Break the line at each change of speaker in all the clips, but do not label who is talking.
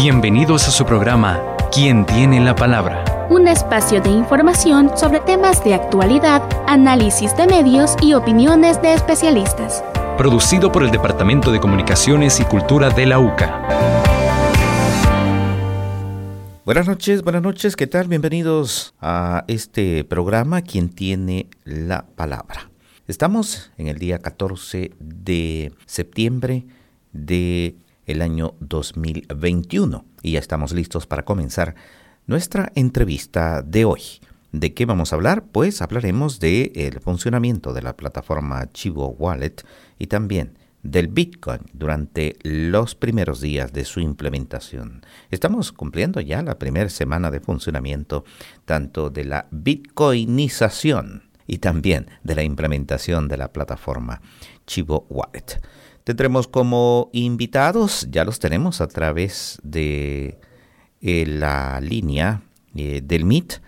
Bienvenidos a su programa ¿Quién tiene la palabra?
Un espacio de información sobre temas de actualidad, análisis de medios y opiniones de especialistas.
Producido por el Departamento de Comunicaciones y Cultura de la UCA.
Buenas noches, buenas noches, ¿qué tal? Bienvenidos a este programa ¿Quién tiene la palabra? Estamos en el día 14 de septiembre de el año 2021 y ya estamos listos para comenzar nuestra entrevista de hoy. ¿De qué vamos a hablar? Pues hablaremos del el funcionamiento de la plataforma Chivo Wallet y también del Bitcoin durante los primeros días de su implementación. Estamos cumpliendo ya la primera semana de funcionamiento tanto de la bitcoinización y también de la implementación de la plataforma Chivo Wallet. Tendremos como invitados, ya los tenemos a través de eh, la línea eh, del MIT.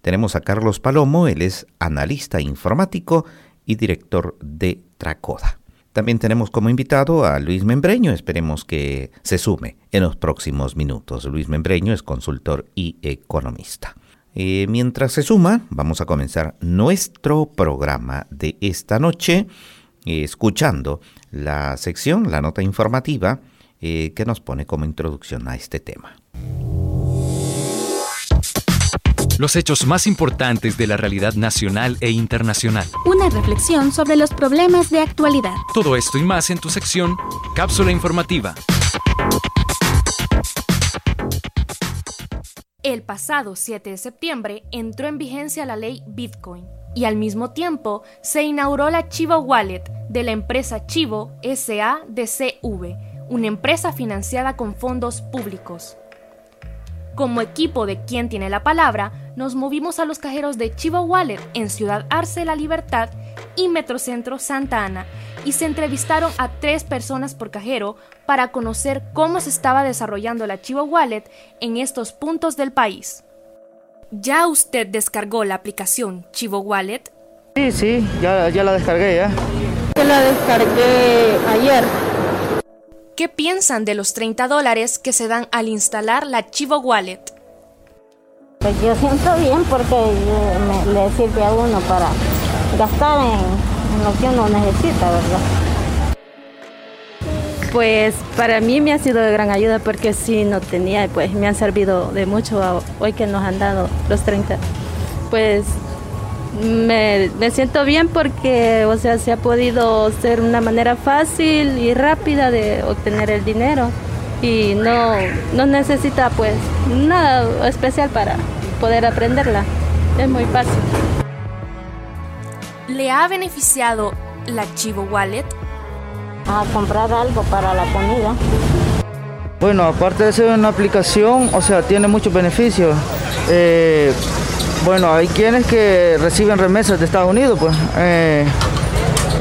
Tenemos a Carlos Palomo, él es analista informático y director de Tracoda. También tenemos como invitado a Luis Membreño, esperemos que se sume en los próximos minutos. Luis Membreño es consultor y economista. Eh, mientras se suma, vamos a comenzar nuestro programa de esta noche escuchando la sección, la nota informativa, eh, que nos pone como introducción a este tema.
Los hechos más importantes de la realidad nacional e internacional.
Una reflexión sobre los problemas de actualidad.
Todo esto y más en tu sección Cápsula Informativa.
El pasado 7 de septiembre entró en vigencia la ley Bitcoin y al mismo tiempo se inauguró la Chivo Wallet de la empresa Chivo SADCV, una empresa financiada con fondos públicos. Como equipo de quien tiene la palabra, nos movimos a los cajeros de Chivo Wallet en Ciudad Arce La Libertad y Metrocentro Santa Ana y se entrevistaron a tres personas por cajero para conocer cómo se estaba desarrollando la Chivo Wallet en estos puntos del país. ¿Ya usted descargó la aplicación Chivo Wallet?
Sí, sí, ya, ya la descargué ya.
Yo la descargué ayer.
¿Qué piensan de los 30 dólares que se dan al instalar la Chivo Wallet?
Pues yo siento bien porque le sirve a uno para gastar en, lo que uno necesita, ¿verdad?
Pues para mí me ha sido de gran ayuda porque si no tenía, pues me han servido de mucho hoy que nos han dado los 30. Pues me, siento bien porque, o sea, se ha podido ser una manera fácil y rápida de obtener el dinero y no, no necesita pues nada especial para poder aprenderla. Es muy fácil.
¿Le ha beneficiado la Chivo Wallet?
A comprar algo para la comida.
Bueno, aparte de ser una aplicación, o sea, tiene muchos beneficios. Eh, bueno, hay quienes que reciben remesas de Estados Unidos, pues, eh,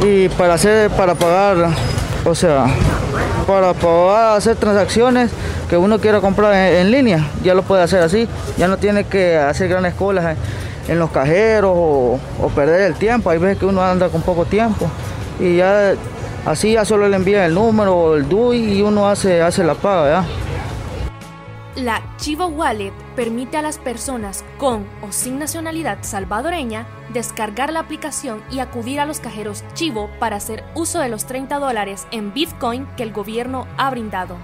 y para hacer, para pagar, o sea, para poder hacer transacciones que uno quiera comprar en, línea, ya lo puede hacer así, ya no tiene que hacer grandes colas en, los cajeros o, perder el tiempo, hay veces que uno anda con poco tiempo y ya así ya solo le envía el número el DUI y uno hace, hace la paga, ¿ya?
La Chivo Wallet permite a las personas con o sin nacionalidad salvadoreña descargar la aplicación y acudir a los cajeros Chivo para hacer uso de los 30 dólares en Bitcoin que el gobierno ha brindado.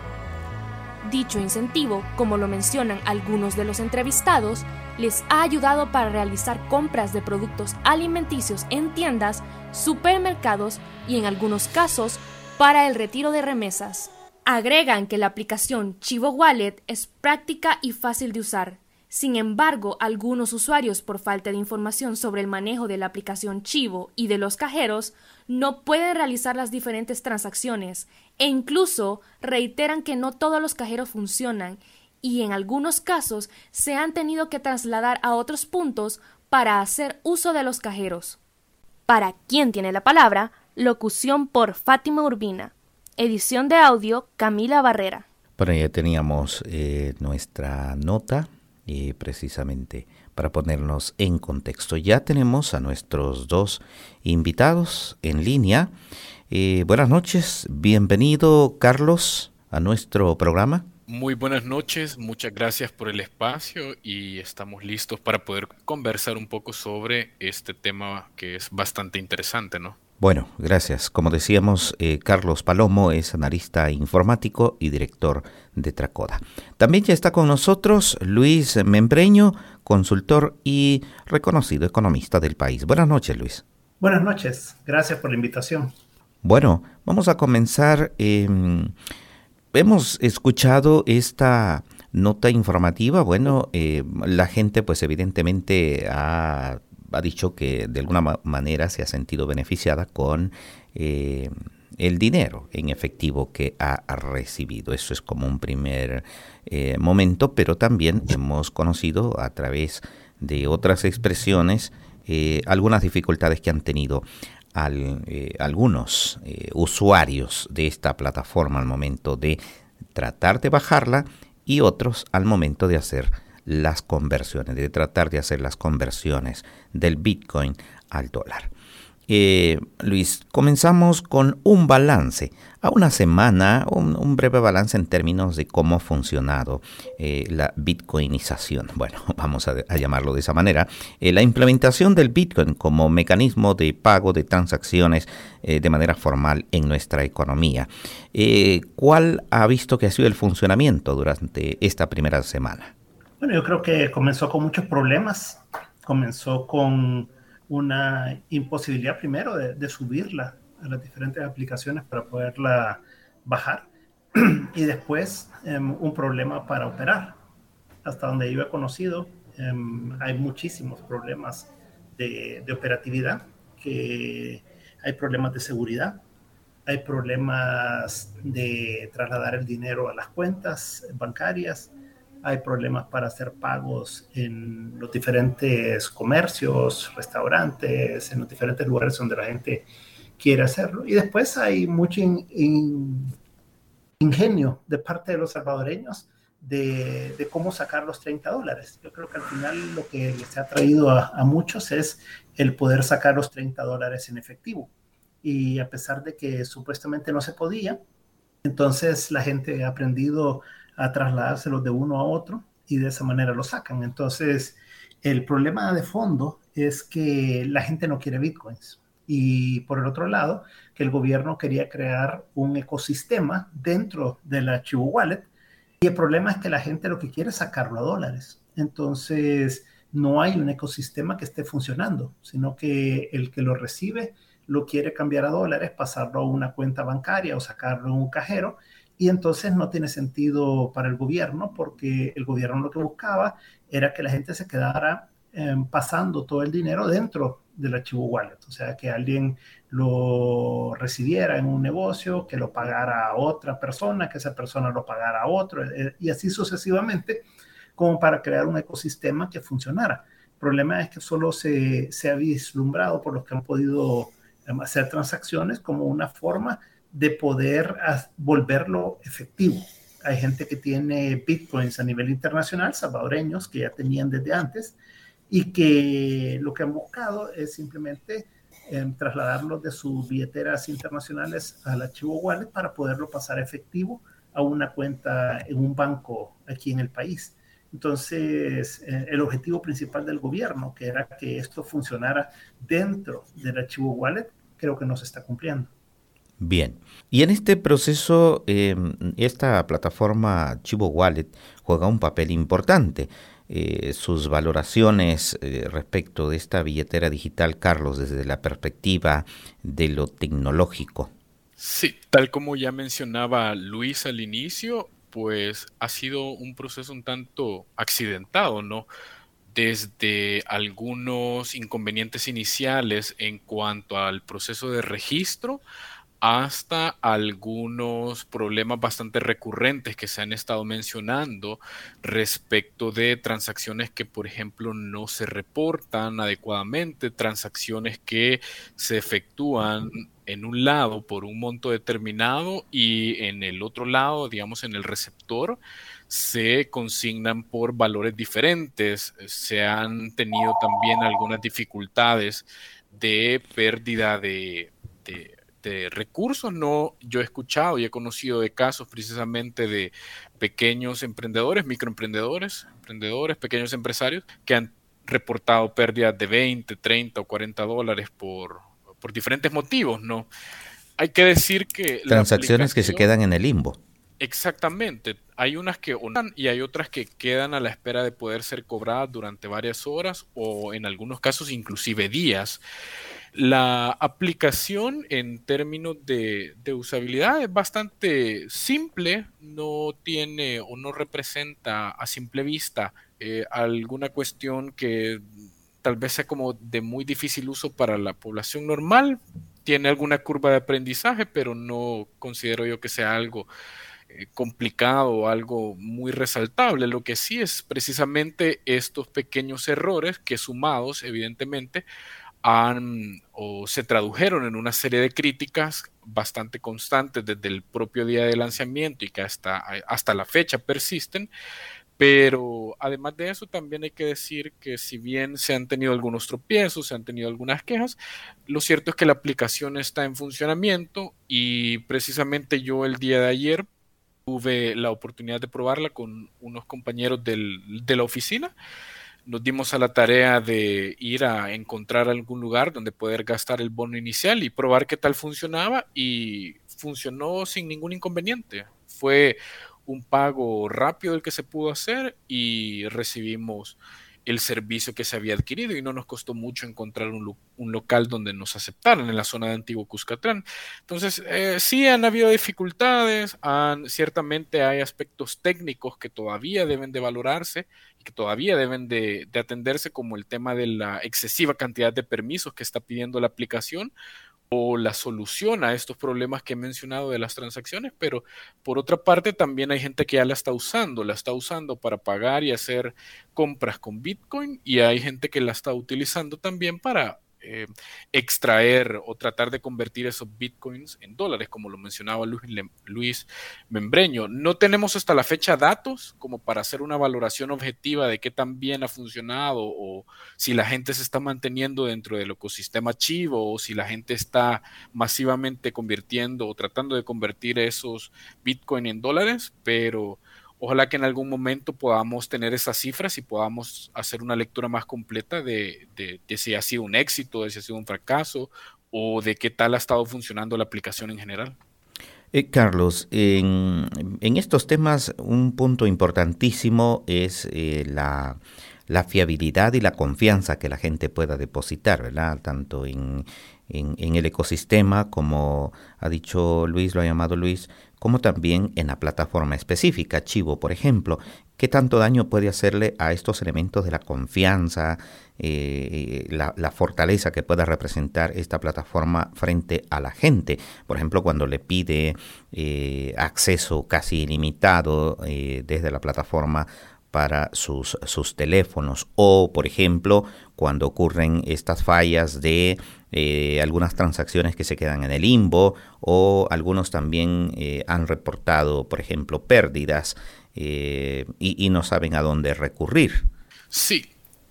Dicho incentivo, como lo mencionan algunos de los entrevistados, les ha ayudado para realizar compras de productos alimenticios en tiendas, supermercados y en algunos casos para el retiro de remesas. Agregan que la aplicación Chivo Wallet es práctica y fácil de usar. Sin embargo, algunos usuarios, por falta de información sobre el manejo de la aplicación Chivo y de los cajeros, no pueden realizar las diferentes transacciones e incluso reiteran que no todos los cajeros funcionan y en algunos casos se han tenido que trasladar a otros puntos para hacer uso de los cajeros. Para quien tiene la palabra, locución por Fátima Urbina. Edición de audio Camila Barrera.
Bueno, ya teníamos eh, nuestra nota y precisamente para ponernos en contexto. Ya tenemos a nuestros dos invitados en línea. Eh, buenas noches, bienvenido Carlos a nuestro programa.
Muy buenas noches, muchas gracias por el espacio y estamos listos para poder conversar un poco sobre este tema que es bastante interesante, ¿no?
Bueno, gracias. Como decíamos, eh, Carlos Palomo es analista informático y director de Tracoda. También ya está con nosotros Luis Membreño, consultor y reconocido economista del país. Buenas noches, Luis.
Buenas noches, gracias por la invitación.
Bueno, vamos a comenzar. Em, hemos escuchado esta nota informativa. Bueno, eh, la gente pues evidentemente ha, dicho que de alguna manera se ha sentido beneficiada con eh, el dinero en efectivo que ha recibido. Eso es como un primer eh, momento, pero también hemos conocido a través de otras expresiones algunas dificultades que han tenido eh, algunos eh, usuarios de esta plataforma al momento de tratar de bajarla y otros al momento de hacer las conversiones, de tratar de hacer las conversiones del Bitcoin al dólar. Eh, Luis, comenzamos con un balance. A una semana, un, breve balance en términos de cómo ha funcionado eh, la bitcoinización. Bueno, vamos a, llamarlo de esa manera. Eh, la implementación del Bitcoin como mecanismo de pago de transacciones de manera formal en nuestra economía. ¿Cuál ha visto que ha sido el funcionamiento durante esta primera semana?
Bueno, yo creo que comenzó con muchos problemas. Comenzó con una imposibilidad primero de, subirla a las diferentes aplicaciones para poderla bajar y después em, un problema para operar. Hasta donde yo he conocido, em, hay muchísimos problemas de, de, operatividad, que hay problemas de seguridad, hay problemas de trasladar el dinero a las cuentas bancarias, hay problemas para hacer pagos en los diferentes comercios, restaurantes, en los diferentes lugares donde la gente quiere hacerlo. Y después hay mucho ingenio de parte de los salvadoreños de, cómo sacar los 30 dólares. Yo creo que al final lo que les ha traído a, a muchos es el poder sacar los 30 dólares en efectivo. Y a pesar de que supuestamente no se podía, entonces la gente ha aprendido a trasladárselos de uno a otro y de esa manera lo sacan. Entonces, el problema de fondo es que la gente no quiere bitcoins. Y por el otro lado, que el gobierno quería crear un ecosistema dentro del archivo wallet. Y el problema es que la gente lo que quiere es sacarlo a dólares. Entonces, no hay un ecosistema que esté funcionando, sino que el que lo recibe lo quiere cambiar a dólares, pasarlo a una cuenta bancaria o sacarlo en un cajero y entonces no tiene sentido para el gobierno porque el gobierno lo que buscaba era que la gente se quedara em, pasando todo el dinero dentro del archivo wallet, o sea, que alguien lo recibiera en un negocio, que lo pagara a otra persona, que esa persona lo pagara a otro, eh, y así sucesivamente, como para crear un ecosistema que funcionara. El problema es que solo se, se ha vislumbrado por los que han podido em, hacer transacciones como una forma de poder volverlo efectivo. Hay gente que tiene bitcoins a nivel internacional, salvadoreños, que ya tenían desde antes, y que lo que han buscado es simplemente eh, trasladarlos de sus billeteras internacionales al archivo wallet para poderlo pasar efectivo a una cuenta en un banco aquí en el país. Entonces, eh, el objetivo principal del gobierno, que era que esto funcionara dentro del archivo wallet, creo que no se está cumpliendo.
Bien, y en este proceso em, esta plataforma Chivo Wallet juega un papel importante. Eh, sus valoraciones eh, respecto de esta billetera digital, Carlos, desde la perspectiva de lo tecnológico.
Sí, tal como ya mencionaba Luis al inicio, pues ha sido un proceso un tanto accidentado, ¿no? Desde algunos inconvenientes iniciales en cuanto al proceso de registro, hasta algunos problemas bastante recurrentes que se han estado mencionando respecto de transacciones que, por ejemplo, no se reportan adecuadamente, transacciones que se efectúan en un lado por un monto determinado y en el otro lado, digamos, en el receptor, se consignan por valores diferentes. Se han tenido también algunas dificultades de pérdida de de recursos. No, yo he escuchado y he conocido de casos precisamente de pequeños emprendedores, microemprendedores, emprendedores, pequeños empresarios que han reportado pérdidas de 20, 30 o 40 dólares por, por diferentes motivos, ¿no? Hay que decir que...
Transacciones que se quedan en el limbo.
Exactamente. Hay unas que y hay otras que quedan a la espera de poder ser cobradas durante varias horas o en algunos casos inclusive días. La aplicación en términos de, usabilidad es bastante simple, no tiene o no representa a simple vista eh, alguna cuestión que tal vez sea como de muy difícil uso para la población normal. Tiene alguna curva de aprendizaje, pero no considero yo que sea algo eh, complicado o algo muy resaltable. Lo que sí es precisamente estos pequeños errores que sumados, evidentemente, han o se tradujeron en una serie de críticas bastante constantes desde el propio día de lanzamiento y que hasta, hasta la fecha persisten. Pero además de eso, también hay que decir que si bien se han tenido algunos tropiezos, se han tenido algunas quejas, lo cierto es que la aplicación está en funcionamiento y precisamente yo el día de ayer tuve la oportunidad de probarla con unos compañeros de la oficina. Nos dimos a la tarea de ir a encontrar algún lugar donde poder gastar el bono inicial y probar qué tal funcionaba y funcionó sin ningún inconveniente. Fue un pago rápido el que se pudo hacer y recibimos el servicio que se había adquirido y no nos costó mucho encontrar un, local donde nos aceptaran en la zona de Antiguo Cuscatlán. Entonces, eh, sí han habido dificultades, han, ciertamente hay aspectos técnicos que todavía deben de valorarse y que todavía deben de, de atenderse, como el tema de la excesiva cantidad de permisos que está pidiendo la aplicación, o la solución a estos problemas que he mencionado de las transacciones, pero por otra parte también hay gente que ya la está usando, la está usando para pagar y hacer compras con Bitcoin y hay gente que la está utilizando también para eh, extraer o tratar de convertir esos bitcoins en dólares, como lo mencionaba Luis, Membreño. No tenemos hasta la fecha datos como para hacer una valoración objetiva de qué tan bien ha funcionado o si la gente se está manteniendo dentro del ecosistema Chivo o si la gente está masivamente convirtiendo o tratando de convertir esos bitcoin en dólares, pero Ojalá que en algún momento podamos tener esas cifras y podamos hacer una lectura más completa de, si ha sido un éxito, de si ha sido un fracaso o de qué tal ha estado funcionando la aplicación en general.
Eh, Carlos, en, estos temas un punto importantísimo es eh, la, fiabilidad y la confianza que la gente pueda depositar, ¿verdad? Tanto en, en, el ecosistema, como ha dicho Luis, lo ha llamado Luis, como también en la plataforma específica, Chivo, por ejemplo. ¿Qué tanto daño puede hacerle a estos elementos de la confianza, eh, la, fortaleza que pueda representar esta plataforma frente a la gente? Por ejemplo, cuando le pide eh, acceso casi ilimitado eh, desde la plataforma para sus, sus teléfonos o, por ejemplo, cuando ocurren estas fallas de eh, algunas transacciones que se quedan en el limbo o algunos también eh, han reportado, por ejemplo, pérdidas eh, y, y, no saben a dónde recurrir.
Sí,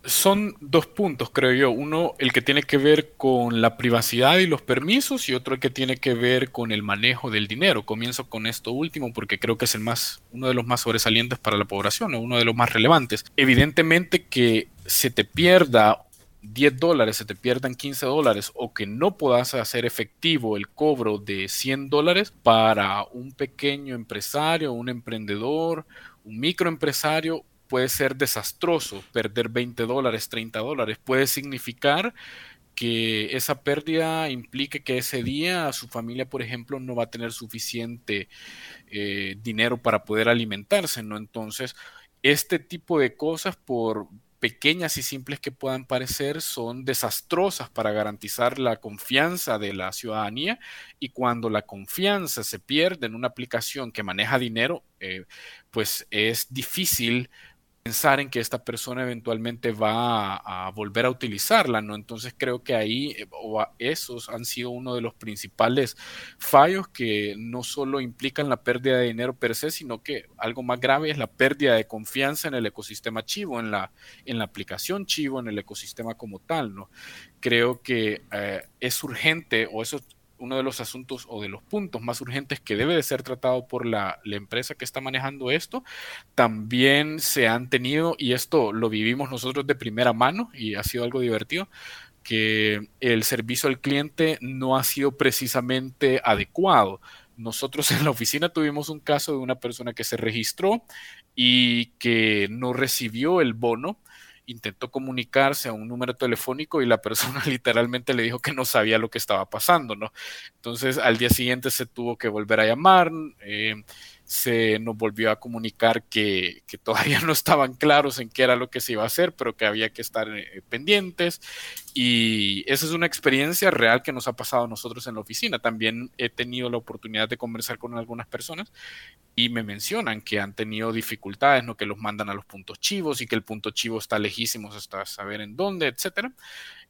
son dos puntos, creo yo. Uno, el que tiene que ver con la privacidad y los permisos y otro el que tiene que ver con el manejo del dinero. Comienzo con esto último porque creo que es el más, uno de los más sobresalientes para la población o uno de los más relevantes. Evidentemente que se te pierda 10 dólares, se te pierdan 15 dólares o que no puedas hacer efectivo el cobro de 100 dólares para un pequeño empresario, un emprendedor, un microempresario puede ser desastroso. Perder 20 dólares, 30 dólares puede significar que esa pérdida implique que ese día su familia, por ejemplo, no va a tener suficiente eh, dinero para poder alimentarse, ¿no? Entonces, este tipo de cosas, por pequeñas y simples que puedan parecer, son desastrosas para garantizar la confianza de la ciudadanía y cuando la confianza se pierde en una aplicación que maneja dinero, eh, pues es difícil pensar en que esta persona eventualmente va a, volver a utilizarla, ¿no? Entonces creo que ahí eh, esos han sido uno de los principales fallos que no solo implican la pérdida de dinero per se, sino que algo más grave es la pérdida de confianza en el ecosistema Chivo, en la, en la aplicación Chivo, en el ecosistema como tal, ¿no? Creo que eh, es urgente o eso uno de los asuntos o de los puntos más urgentes que debe de ser tratado por la, la, empresa que está manejando esto. También se han tenido, y esto lo vivimos nosotros de primera mano y ha sido algo divertido, que el servicio al cliente no ha sido precisamente adecuado. Nosotros en la oficina tuvimos un caso de una persona que se registró y que no recibió el bono intentó comunicarse a un número telefónico y la persona literalmente le dijo que no sabía lo que estaba pasando, ¿no? Entonces al día siguiente se tuvo que volver a llamar. Eh, se nos volvió a comunicar que, todavía no estaban claros en qué era lo que se iba a hacer, pero que había que estar eh, pendientes. Y esa es una experiencia real que nos ha pasado a nosotros en la oficina. También he tenido la oportunidad de conversar con algunas personas y me mencionan que han tenido dificultades, ¿no? que los mandan a los puntos chivos y que el punto chivo está lejísimos hasta saber en dónde, etcétera.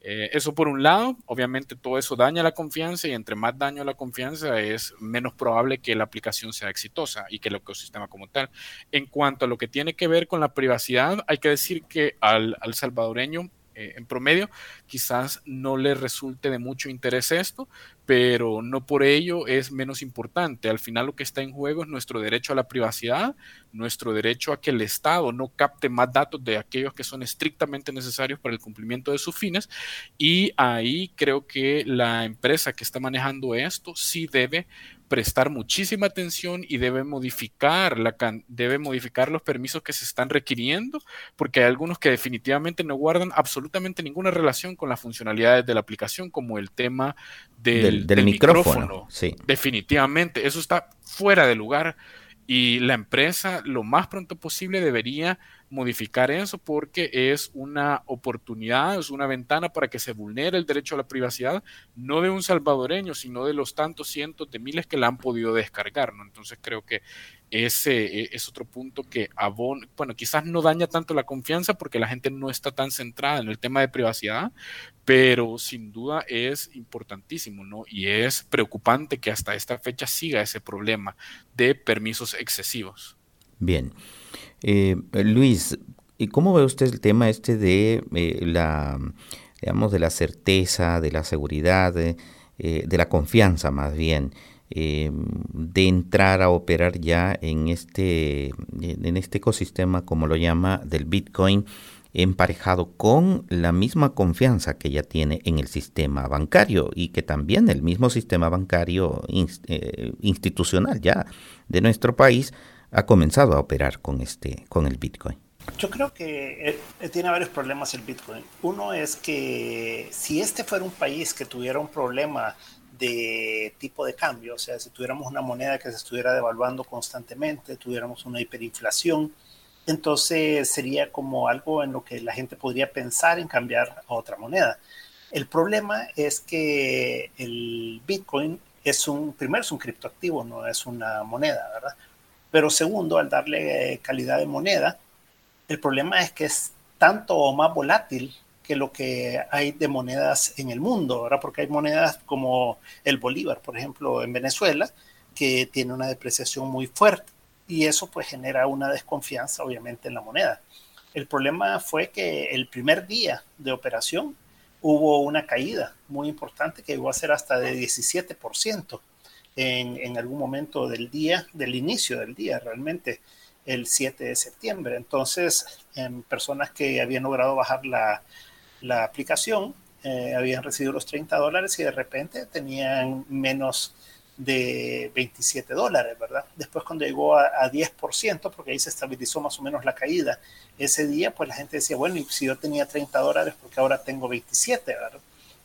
Eh, eso por un lado, obviamente todo eso daña la confianza y entre más daño la confianza es menos probable que la aplicación sea exitosa y que el ecosistema como tal. En cuanto a lo que tiene que ver con la privacidad, hay que decir que al salvadoreño eh, en promedio, quizás no le resulte de mucho interés esto, pero no por ello es menos importante. Al final lo que está en juego es nuestro derecho a la privacidad, nuestro derecho a que el Estado no capte más datos de aquellos que son estrictamente necesarios para el cumplimiento de sus fines y ahí creo que la empresa que está manejando esto sí debe prestar muchísima atención y debe modificar, la, debe modificar los permisos que se están requiriendo, porque hay algunos que definitivamente no guardan absolutamente ninguna relación con las funcionalidades de la aplicación, como el tema del, micrófono. Definitivamente, eso está fuera de lugar y la empresa lo más pronto posible debería modificar eso porque es una oportunidad, es una ventana para que se vulnere el derecho a la privacidad, no de un salvadoreño, sino de los tantos cientos de miles que la han podido descargar. ¿no? Entonces creo que ese e, es otro punto que abona, bueno, quizás no daña tanto la confianza porque la gente no está tan centrada en el tema de privacidad, pero sin duda es importantísimo, ¿no? Y es preocupante que hasta esta fecha siga ese problema de permisos excesivos.
Bien. Eh, Luis, ¿y cómo ve usted el tema este de eh, la, digamos, de la certeza, de la seguridad, de, eh, de la confianza más bien? De entrar a operar ya en este, en este ecosistema, como lo llama, del Bitcoin, emparejado con la misma confianza que ya tiene en el sistema bancario y que también el mismo sistema bancario institucional ya de nuestro país ha comenzado a operar con, este, con el Bitcoin?
Yo creo que eh, eh, tiene varios problemas el Bitcoin. Uno es que si este fuera un país que tuviera un problema de tipo de cambio, o sea, si tuviéramos una moneda que se estuviera devaluando constantemente, tuviéramos una hiperinflación, entonces sería como algo en lo que la gente podría pensar en cambiar a otra moneda. El problema es que el Bitcoin es un, primero es un criptoactivo, no es una moneda, ¿verdad? Pero segundo, al darle calidad de moneda, el problema es que es tanto o más volátil que lo que hay de monedas en el mundo, ¿verdad? Porque hay monedas como el bolívar, por ejemplo, en Venezuela, que tiene una depreciación muy fuerte y eso pues genera una desconfianza obviamente en la moneda. El problema fue que el primer día de operación hubo una caída muy importante que llegó a ser hasta de 17% en, algún momento del día, del inicio del día, realmente el 7 de septiembre. Entonces, en personas que habían logrado bajar la, la aplicación eh, habían recibido los 30 dólares y de repente tenían menos de 27 dólares, ¿verdad? Después cuando llegó a, a, 10%, porque ahí se estabilizó más o menos la caída, ese día pues la gente decía, bueno, y si yo tenía 30 dólares, porque ahora tengo 27, ¿verdad?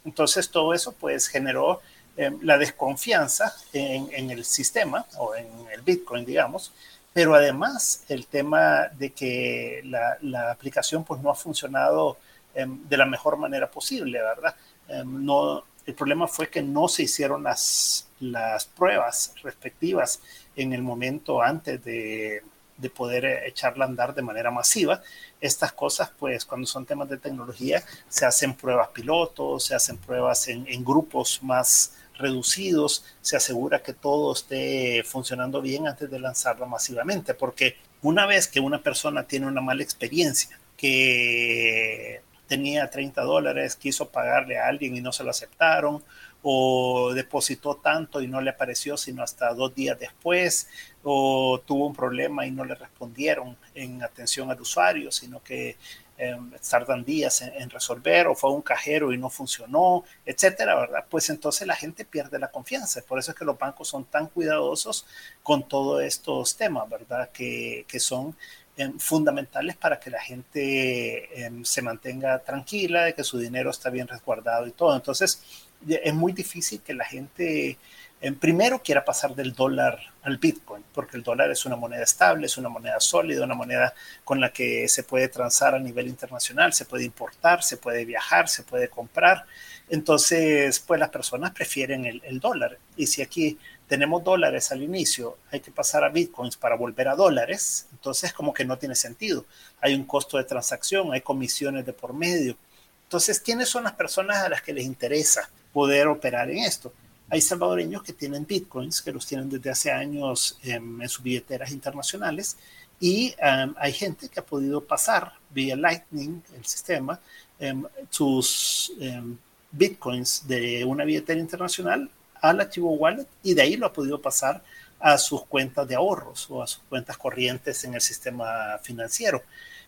Entonces todo eso pues generó eh, la desconfianza en, el sistema o en el Bitcoin, digamos, pero además el tema de que la, aplicación pues no ha funcionado de la mejor manera posible, ¿verdad? Em, no, el problema fue que no se hicieron las, las pruebas respectivas en el momento antes de, de poder echarla a andar de manera masiva. Estas cosas, pues cuando son temas de tecnología, se hacen pruebas pilotos, se hacen pruebas en, en grupos más reducidos, se asegura que todo esté funcionando bien antes de lanzarlo masivamente, porque una vez que una persona tiene una mala experiencia, que tenía 30 dólares, quiso pagarle a alguien y no se lo aceptaron, o depositó tanto y no le apareció sino hasta dos días después, o tuvo un problema y no le respondieron en atención al usuario, sino que eh, tardan días en, resolver, o fue un cajero y no funcionó, etcétera, ¿verdad? Pues entonces la gente pierde la confianza. Por eso es que los bancos son tan cuidadosos con todos estos temas, ¿verdad? Que, que son em, fundamentales para que la gente em, se mantenga tranquila, de que su dinero está bien resguardado y todo. Entonces, es muy difícil que la gente en primero quiera pasar del dólar al Bitcoin, porque el dólar es una moneda estable, es una moneda sólida, una moneda con la que se puede transar a nivel internacional, se puede importar, se puede viajar, se puede comprar. Entonces, pues las personas prefieren el dólar. Y si aquí tenemos dólares al inicio, hay que pasar a bitcoins para volver a dólares, entonces como que no tiene sentido. Hay un costo de transacción, hay comisiones de por medio. Entonces, ¿quiénes son las personas a las que les interesa? poder operar en esto. Hay salvadoreños que tienen bitcoins, que los tienen desde hace años en sus billeteras internacionales, y um, hay gente que ha podido pasar vía Lightning, el sistema, um, sus um, bitcoins de una billetera internacional al archivo wallet y de ahí lo ha podido pasar a sus cuentas de ahorros o a sus cuentas corrientes en el sistema financiero.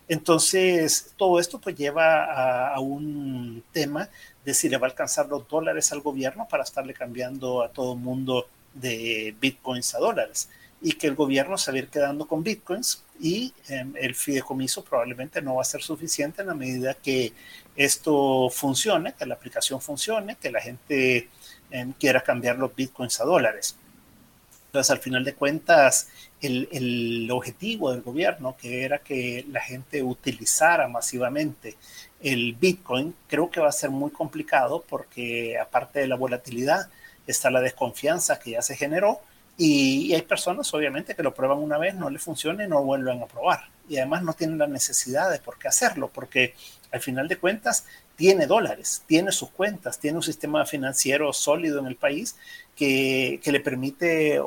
Entonces, todo esto pues lleva a, un tema de si le va a alcanzar los dólares al gobierno para estarle cambiando a todo el mundo de bitcoins a dólares y que el gobierno se va a ir quedando con bitcoins y em, el fideicomiso probablemente no va a ser suficiente en la medida que esto funcione, que la aplicación funcione, que la gente em, quiera cambiar los bitcoins a dólares. Entonces, al final de cuentas, el, el, objetivo del gobierno, que era que la gente utilizara masivamente el Bitcoin, creo que va a ser muy complicado porque aparte de la volatilidad, está la desconfianza que ya se generó y, hay personas obviamente que lo prueban una vez, no le funciona y no vuelven a probar. Y además no tienen la necesidad de por qué hacerlo, porque al final de cuentas tiene dólares, tiene sus cuentas, tiene un sistema financiero sólido en el país que, que le permite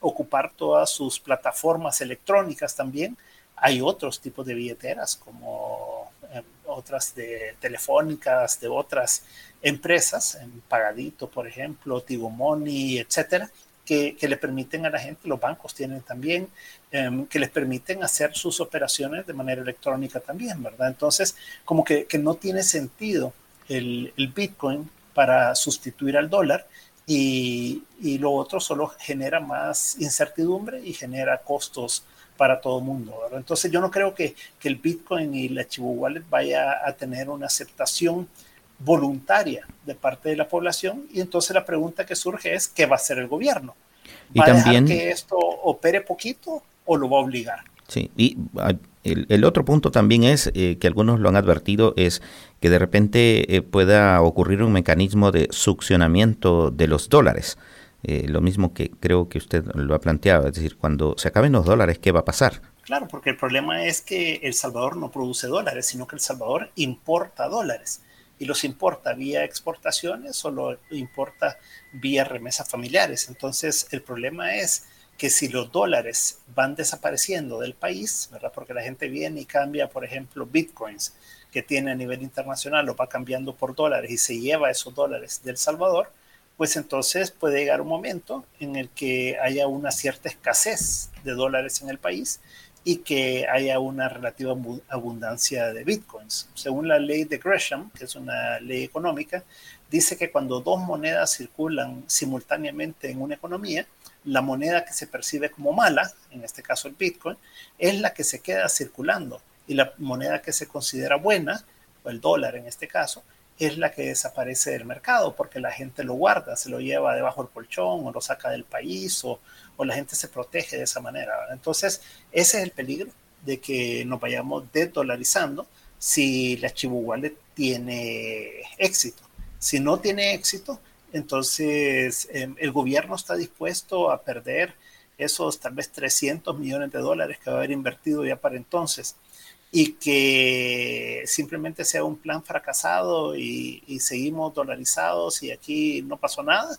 ocupar todas sus plataformas electrónicas también. Hay otros tipos de billeteras como eh, otras de telefónicas, de otras empresas, en Pagadito, por ejemplo, Tigo Money, etcétera, que, que, le permiten a la gente, los bancos tienen también, eh, que les permiten hacer sus operaciones de manera electrónica también, ¿verdad? Entonces, como que, que no tiene sentido el, el Bitcoin para sustituir al dólar y, y, lo otro solo genera más incertidumbre y genera costos para todo el mundo. ¿verdad? Entonces yo no creo que, que, el Bitcoin y la Chivo Wallet vaya a tener una aceptación voluntaria de parte de la población y entonces la pregunta que surge es ¿qué va a hacer el gobierno? ¿Va y también, a dejar que esto opere poquito o lo va a obligar?
Sí, y el, el otro punto también es eh, que algunos lo han advertido es que de repente eh, pueda ocurrir un mecanismo de succionamiento de los dólares. Eh, lo mismo que creo que usted lo ha planteado, es decir, cuando se acaben los dólares, ¿qué va a pasar?
Claro, porque el problema es que El Salvador no produce dólares, sino que El Salvador importa dólares. Y los importa vía exportaciones o lo importa vía remesas familiares. Entonces, el problema es que si los dólares van desapareciendo del país, ¿verdad? Porque la gente viene y cambia, por ejemplo, bitcoins que tiene a nivel internacional, lo va cambiando por dólares y se lleva esos dólares del Salvador, pues entonces puede llegar un momento en el que haya una cierta escasez de dólares en el país y que haya una relativa abundancia de bitcoins. Según la ley de Gresham, que es una ley económica, dice que cuando dos monedas circulan simultáneamente en una economía, la moneda que se percibe como mala, en este caso el Bitcoin, es la que se queda circulando y la moneda que se considera buena, o el dólar en este caso, es la que desaparece del mercado porque la gente lo guarda, se lo lleva debajo del colchón o lo saca del país o, o la gente se protege de esa manera. Entonces, ese es el peligro de que nos vayamos desdolarizando si la Chivo Wallet tiene éxito. Si no tiene éxito, entonces, eh, el gobierno está dispuesto a perder esos tal vez 300 millones de dólares que va a haber invertido ya para entonces y que simplemente sea un plan fracasado y, seguimos dolarizados y aquí no pasó nada,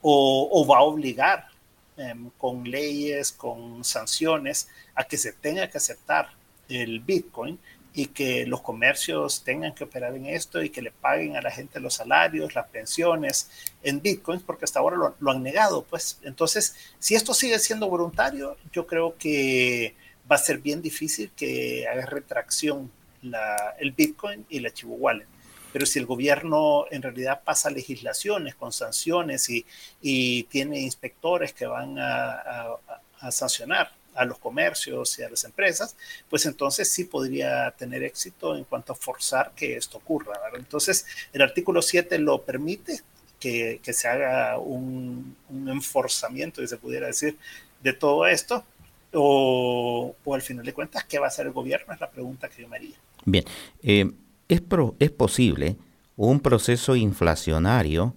o, va a obligar eh, con leyes, con sanciones, a que se tenga que aceptar el Bitcoin y que los comercios tengan que operar en esto y que le paguen a la gente los salarios, las pensiones en bitcoins, porque hasta ahora lo, han negado. Pues entonces, si esto sigue siendo voluntario, yo creo que va a ser bien difícil que haga retracción la, el bitcoin y la Chivo Wallet. Pero si el gobierno en realidad pasa legislaciones con sanciones y, y tiene inspectores que van a, a sancionar a los comercios y a las empresas, pues entonces sí podría tener éxito en cuanto a forzar que esto ocurra. Entonces, el artículo 7 lo permite que, se haga un, un enforzamiento, si se pudiera decir, de todo esto, o, al final de cuentas, ¿qué va a hacer el gobierno? Es la pregunta que yo me haría.
Bien, eh, ¿es, ¿es posible un proceso inflacionario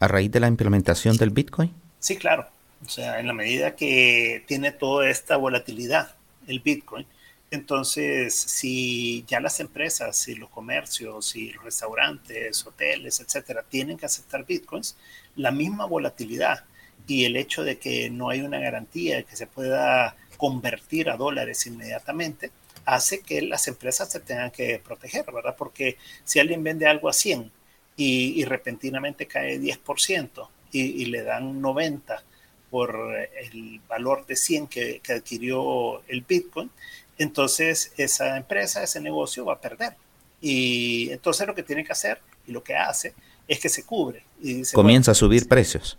a raíz de la implementación del Bitcoin?
Sí, claro. O sea, en la medida que tiene toda esta volatilidad el Bitcoin, entonces si ya las empresas y los comercios y los restaurantes, hoteles, etcétera, tienen que aceptar Bitcoins, la misma volatilidad y el hecho de que no hay una garantía de que se pueda convertir a dólares inmediatamente, hace que las empresas se tengan que proteger, ¿verdad? Porque si alguien vende algo a 100 y, repentinamente cae 10% y, y le dan 90 por el valor de 100 que, adquirió el Bitcoin, entonces esa empresa, ese negocio va a perder. Y entonces lo que tiene que hacer y lo que hace es que se cubre. Y
Comienza a subir precios.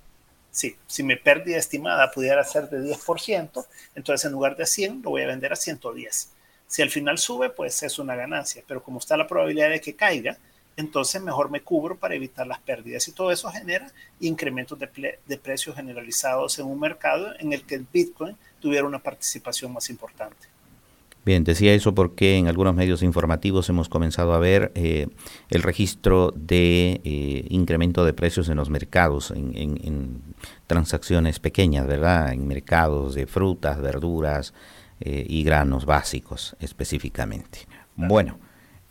Sí, si mi pérdida estimada pudiera ser de 10%, entonces en lugar de 100 lo voy a vender a 110. Si al final sube, pues es una ganancia, pero como está la probabilidad de que caiga, entonces mejor me cubro para evitar las pérdidas. Y todo eso genera incrementos de, precios generalizados en un mercado en el que el Bitcoin tuviera una participación más importante.
Bien, decía eso porque en algunos medios informativos hemos comenzado a ver eh, el registro de eh, incremento de precios en los mercados, en, transacciones pequeñas, ¿verdad? En mercados de frutas, verduras eh, y granos básicos específicamente. Bueno,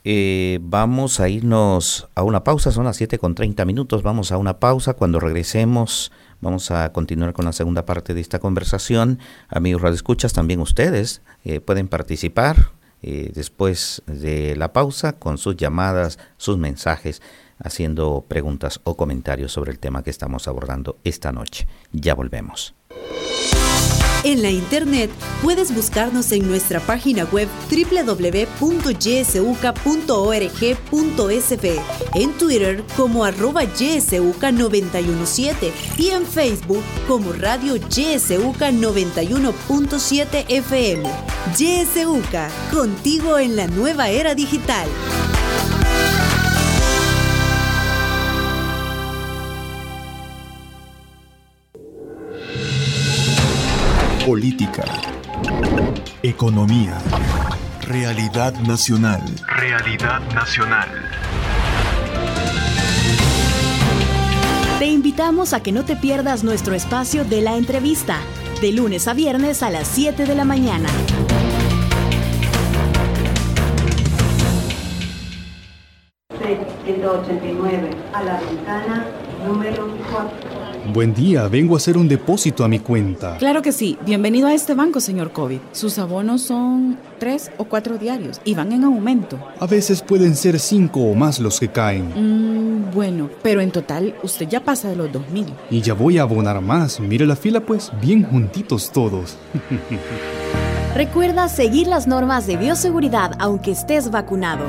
eh, vamos a irnos a una pausa, son las 7 con 30 minutos, vamos a una pausa, cuando regresemos vamos a continuar con la segunda parte de esta conversación. Amigos radioescuchas, también ustedes eh, pueden participar eh, después de la pausa con sus llamadas, sus mensajes, haciendo preguntas o comentarios sobre el tema que estamos abordando esta noche. Ya volvemos.
En la internet puedes buscarnos en nuestra página web www.ysuca.org.sb, en Twitter como arroba ysuca917 y en Facebook como Radio YSUCA 91.7 FM. YSUCA, contigo en la nueva era digital.
Política. Economía. Realidad nacional. Realidad nacional.
Te invitamos a que no te pierdas nuestro espacio de la entrevista, de lunes a viernes a las 7 de la mañana.
a la ventana número 4.
Buen día, vengo a hacer un depósito a mi cuenta.
Claro que sí. Bienvenido a este banco, señor COVID. Sus abonos son tres o cuatro diarios y van en aumento.
A veces pueden ser cinco o más los que caen.
Mm, bueno, pero en total usted ya pasa de los dos mil.
Y ya voy a abonar más. Mire la fila, pues, bien juntitos todos.
Recuerda seguir las normas de bioseguridad aunque estés vacunado.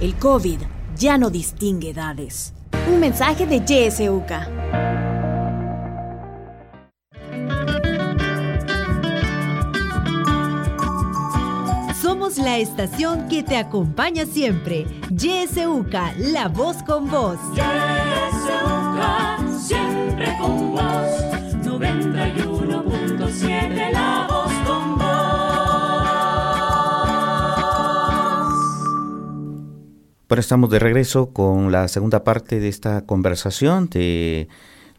El COVID ya no distingue edades. Un mensaje de La estación que te acompaña siempre. YSUCA, la voz con voz.
YSUCA, siempre con vos. 91.7, la voz con voz.
Bueno, estamos de regreso con la segunda parte de esta conversación de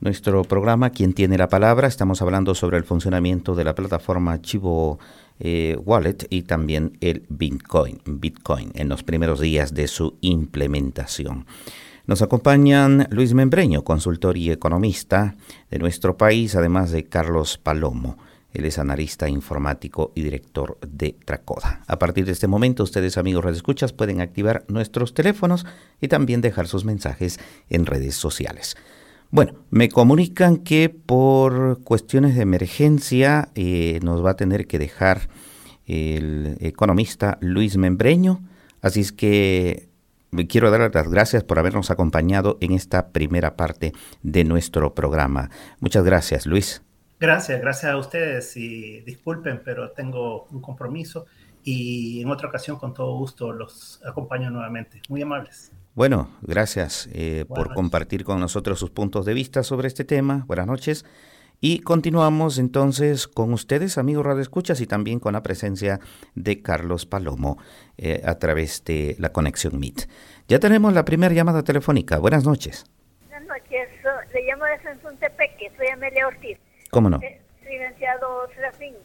nuestro programa Quien tiene la palabra. Estamos hablando sobre el funcionamiento de la plataforma Chivo eh, wallet y también el Bitcoin, Bitcoin en los primeros días de su implementación. Nos acompañan Luis Membreño, consultor y economista de nuestro país, además de Carlos Palomo, Él es analista informático y director de Tracoda. A partir de este momento, ustedes, amigos escuchas pueden activar nuestros teléfonos y también dejar sus mensajes en redes sociales. Bueno, me comunican que por cuestiones de emergencia eh, nos va a tener que dejar el economista Luis Membreño, así es que quiero dar las gracias por habernos acompañado en esta primera parte de nuestro programa. Muchas gracias, Luis.
Gracias, gracias a ustedes y disculpen, pero tengo un compromiso y en otra ocasión con todo gusto los acompaño nuevamente. Muy amables.
Bueno, gracias eh, por compartir con nosotros sus puntos de vista sobre este tema. Buenas noches. Y continuamos entonces con ustedes, amigos Radio Escuchas, y también con la presencia de Carlos Palomo eh, a través de la conexión Meet. Ya tenemos la primera llamada telefónica. Buenas noches.
Buenas noches. le llamo de Sansuntepeque. Soy Amelia Ortiz.
¿Cómo no?
Eh, licenciado Serafín,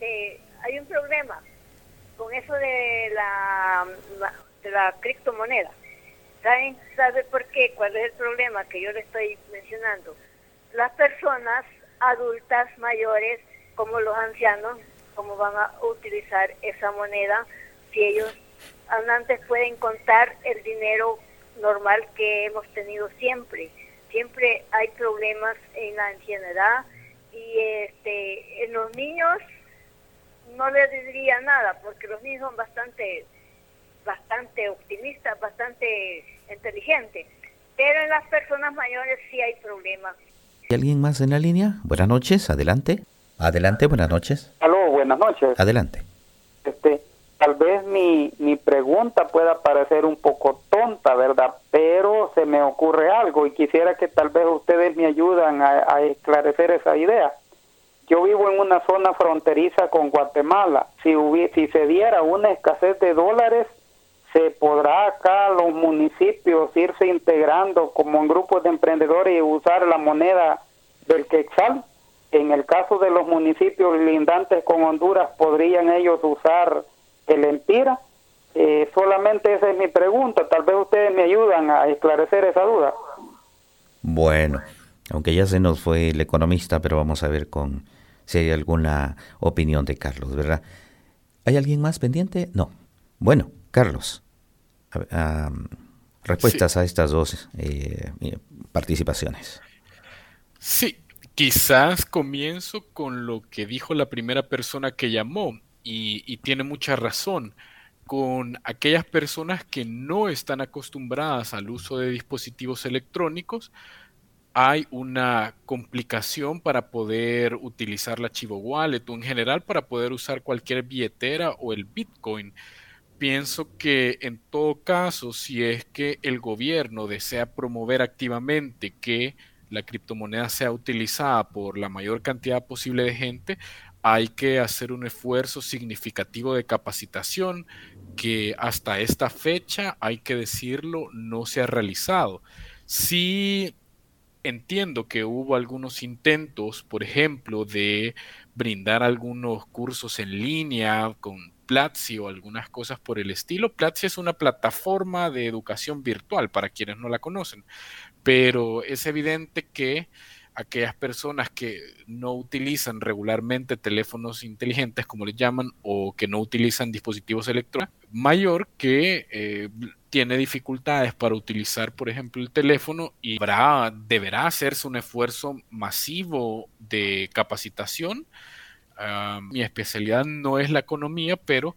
eh, hay un problema con eso de la, de la criptomoneda. ¿Saben? ¿Sabe por qué? ¿Cuál es el problema que yo le estoy mencionando? Las personas adultas mayores, como los ancianos, cómo van a utilizar esa moneda si ellos antes pueden contar el dinero normal que hemos tenido siempre. Siempre hay problemas en la ancianidad y este en los niños no les diría nada porque los niños son bastante bastante optimistas, bastante inteligentes, pero en las personas mayores sí hay problemas.
¿Hay alguien más en la línea? Buenas noches, adelante. Adelante, buenas noches.
Aló, buenas noches.
Adelante.
Este, tal vez mi, mi pregunta pueda parecer un poco tonta, ¿verdad? Pero se me ocurre algo y quisiera que tal vez ustedes me ayudan a, a esclarecer esa idea. Yo vivo en una zona fronteriza con Guatemala. Si, si se diera una escasez de dólares, se podrá acá los municipios irse integrando como en grupos de emprendedores y usar la moneda del quetzal. En el caso de los municipios lindantes con Honduras, podrían ellos usar el empira. Eh, solamente esa es mi pregunta. Tal vez ustedes me ayudan a esclarecer esa duda.
Bueno, aunque ya se nos fue el economista, pero vamos a ver con si hay alguna opinión de Carlos, ¿verdad? ¿Hay alguien más pendiente? No. Bueno, Carlos, respuestas a estas dos eh, participaciones.
Sí, quizás comienzo con lo que dijo la primera persona que llamó y, y tiene mucha razón con aquellas personas que no están acostumbradas al uso de dispositivos electrónicos, hay una complicación para poder utilizar la Chivo Wallet o en general para poder usar cualquier billetera o el Bitcoin. Pienso que en todo caso, si es que el gobierno desea promover activamente que la criptomoneda sea utilizada por la mayor cantidad posible de gente, hay que hacer un esfuerzo significativo de capacitación que hasta esta fecha, hay que decirlo, no se ha realizado. Sí entiendo que hubo algunos intentos, por ejemplo, de brindar algunos cursos en línea con Platzi o algunas cosas por el estilo. Platzi es una plataforma de educación virtual para quienes no la conocen, pero es evidente que aquellas personas que no utilizan regularmente teléfonos inteligentes, como les llaman, o que no utilizan dispositivos electrónicos, mayor que eh, tiene dificultades para utilizar, por ejemplo, el teléfono y deberá hacerse un esfuerzo masivo de capacitación. Mi especialidad no es la economía, pero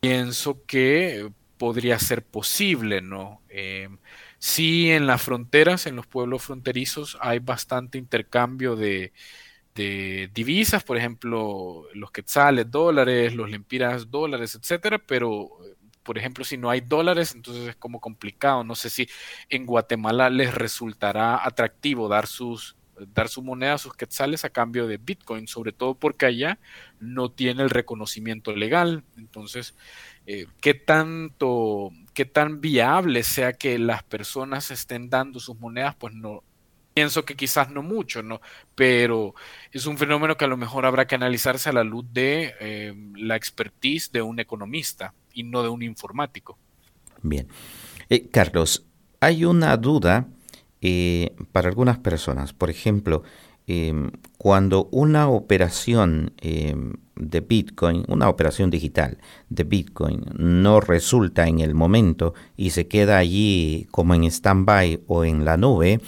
pienso que podría ser posible, ¿no? Eh, Sí, en las fronteras, en los pueblos fronterizos, hay bastante intercambio de, divisas, por ejemplo, los quetzales, dólares, los lempiras, dólares, etcétera, pero por ejemplo, si no hay dólares, entonces es como complicado. No sé si en Guatemala les resultará atractivo dar sus dar su moneda, sus quetzales a cambio de Bitcoin, sobre todo porque allá no tiene el reconocimiento legal. Entonces, eh, ¿qué tanto, qué tan viable sea que las personas estén dando sus monedas? Pues no, pienso que quizás no mucho, ¿no? Pero es un fenómeno que a lo mejor habrá que analizarse a la luz de eh, la expertise de un economista y no de un informático.
Bien. Eh, Carlos, hay una duda para algunas personas. Por ejemplo, em, cuando una operación em, de Bitcoin, una operación digital de Bitcoin, no resulta en el momento y se queda allí como en stand-by o en la nube,